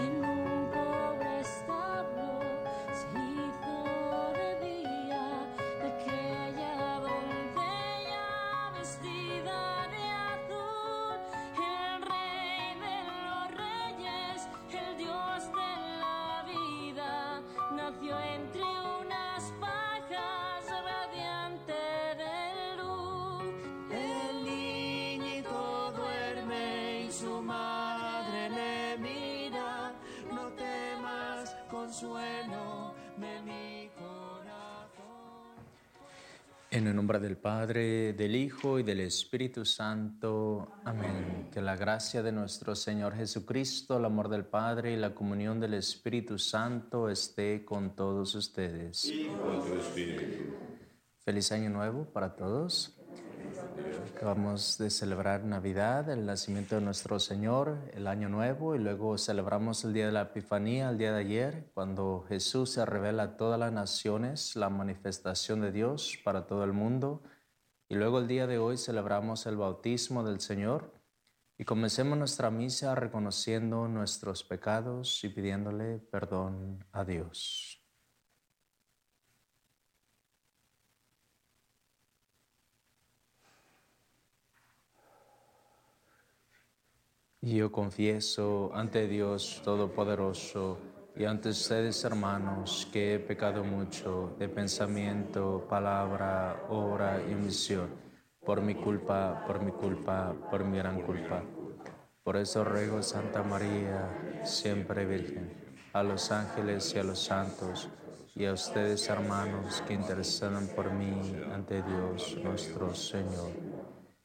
in En el nombre del Padre, del Hijo y del Espíritu Santo. Amén. Que la gracia de nuestro Señor Jesucristo, el amor del Padre y la comunión del Espíritu Santo esté con todos ustedes. Y con tu espíritu. Feliz año nuevo para todos. Acabamos de celebrar Navidad, el nacimiento de nuestro Señor, el Año Nuevo, y luego celebramos el Día de la Epifanía, el día de ayer, cuando Jesús se revela a todas las naciones, la manifestación de Dios para todo el mundo. Y luego el día de hoy celebramos el bautismo del Señor y comencemos nuestra misa reconociendo nuestros pecados y pidiéndole perdón a Dios. Yo confieso ante Dios Todopoderoso y ante ustedes, hermanos, que he pecado mucho de pensamiento, palabra, obra y omisión, por mi culpa, por mi culpa, por mi gran culpa. Por eso ruego, Santa María, siempre Virgen, a los ángeles y a los santos, y a ustedes, hermanos, que intercedan por mí ante Dios nuestro Señor.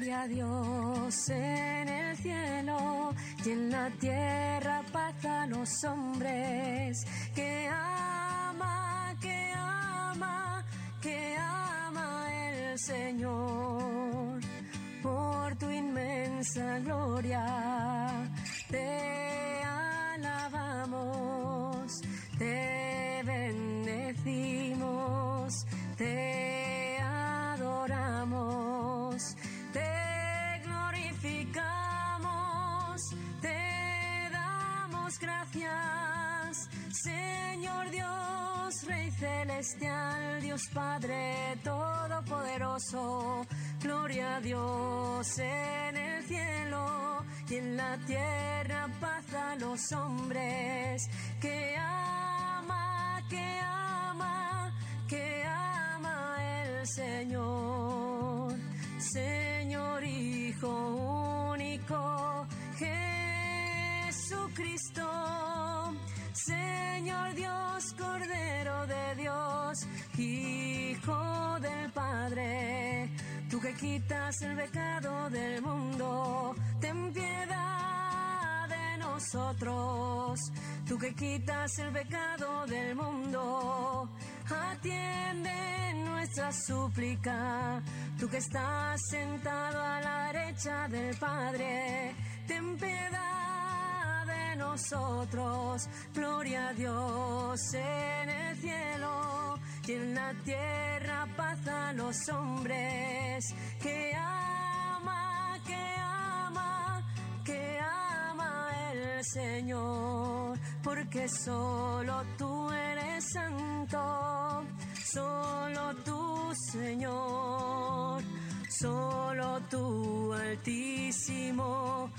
Gloria a Dios en el cielo y en la tierra paz a los hombres que ama, que ama, que ama el Señor por tu inmensa gloria. Te celestial, Dios Padre Todopoderoso. Gloria a Dios en el cielo y en la tierra paz a los hombres que ama, que ama, que ama el Señor. Señor Hijo Hijo del Padre. Tú que quitas el pecado del mundo, ten piedad de nosotros. Tú que quitas el pecado del mundo, atiende nuestra súplica. Tú que estás sentado a la derecha del Padre, ten piedad de nosotros. Gloria a Dios en el cielo y en la tierra paz a los hombres que ama, que ama, que ama el Señor, porque solo tú eres santo, solo tú Señor, solo tú altísimo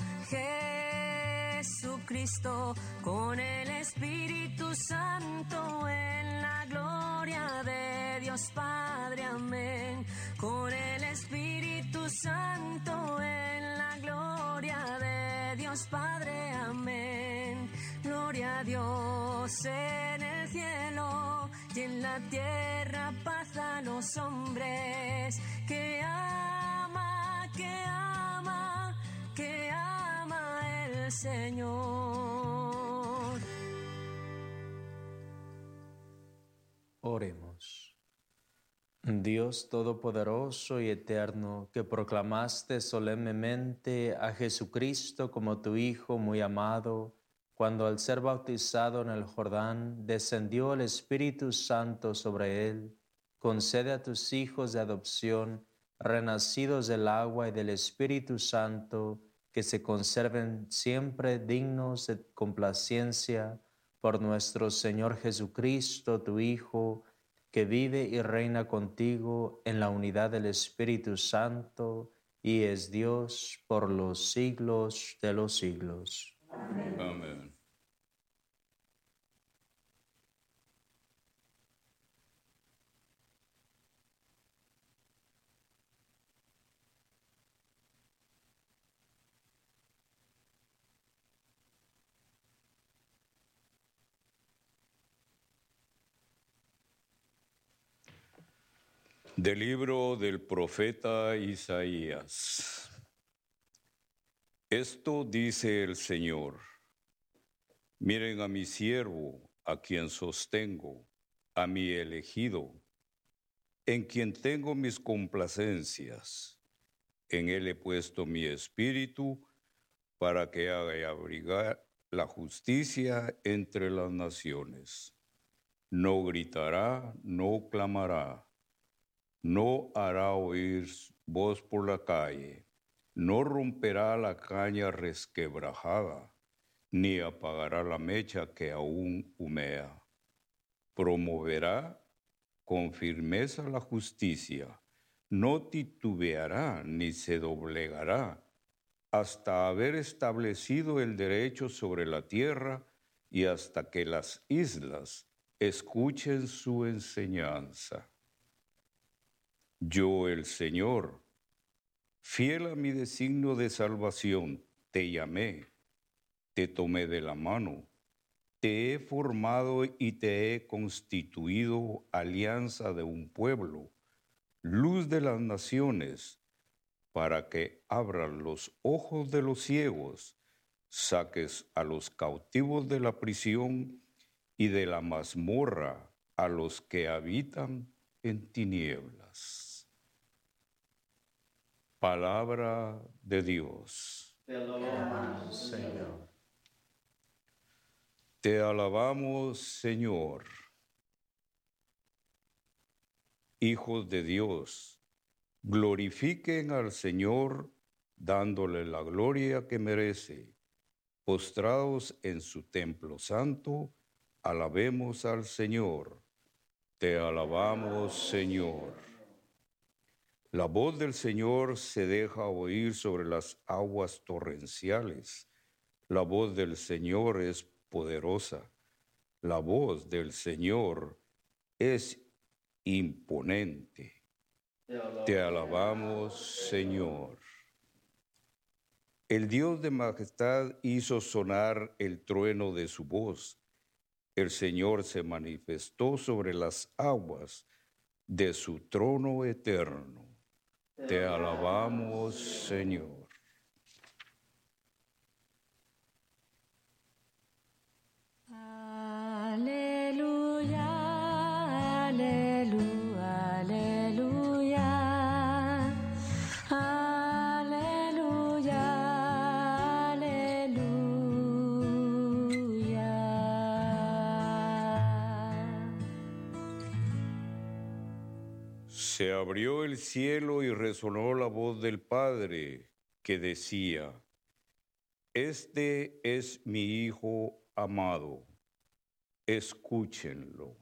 Jesucristo, con el Espíritu Santo en la gloria de Dios Padre, amén. Con el Espíritu Santo en la gloria de Dios Padre, amén. Gloria a Dios en el cielo y en la tierra paz a los hombres que ama, Señor. Oremos. Dios Todopoderoso y Eterno, que proclamaste solemnemente a Jesucristo como tu Hijo muy amado, cuando al ser bautizado en el Jordán descendió el Espíritu Santo sobre él, concede a tus hijos de adopción, renacidos del agua y del Espíritu Santo, que se conserven siempre dignos de complacencia por nuestro Señor Jesucristo, tu Hijo, que vive y reina contigo en la unidad del Espíritu Santo y es Dios por los siglos de los siglos. Amén. Del libro del profeta Isaías. Esto dice el Señor. Miren a mi siervo, a quien sostengo, a mi elegido, en quien tengo mis complacencias. En él he puesto mi espíritu para que haga y abrigar la justicia entre las naciones. No gritará, no clamará no hará oír voz por la calle, no romperá la caña resquebrajada, ni apagará la mecha que aún humea. Promoverá con firmeza la justicia, no titubeará ni se doblegará hasta haber establecido el derecho sobre la tierra y hasta que las islas escuchen su enseñanza. Yo el Señor, fiel a mi designio de salvación, te llamé, te tomé de la mano, te he formado y te he constituido alianza de un pueblo, luz de las naciones, para que abran los ojos de los ciegos, saques a los cautivos de la prisión y de la mazmorra a los que habitan en tinieblas. Palabra de Dios. Te alabamos, Señor. Te alabamos, Señor. Hijos de Dios, glorifiquen al Señor dándole la gloria que merece. Postrados en su templo santo, alabemos al Señor. Te alabamos, Señor. La voz del Señor se deja oír sobre las aguas torrenciales. La voz del Señor es poderosa. La voz del Señor es imponente. Te alabamos, Señor. El Dios de majestad hizo sonar el trueno de su voz. El Señor se manifestó sobre las aguas de su trono eterno. Te alabamos, Señor. Se abrió el cielo y resonó la voz del Padre que decía, Este es mi Hijo amado, escúchenlo.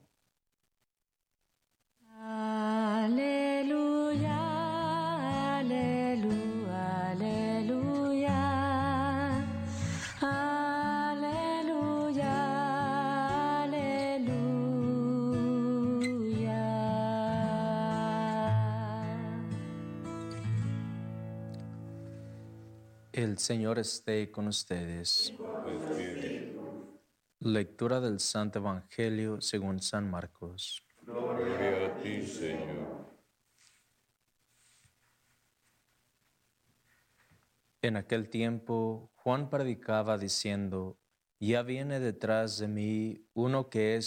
El Señor esté con ustedes. Lectura del Santo Evangelio según San Marcos. Gloria a ti, Señor. En aquel tiempo Juan predicaba diciendo, Ya viene detrás de mí uno que es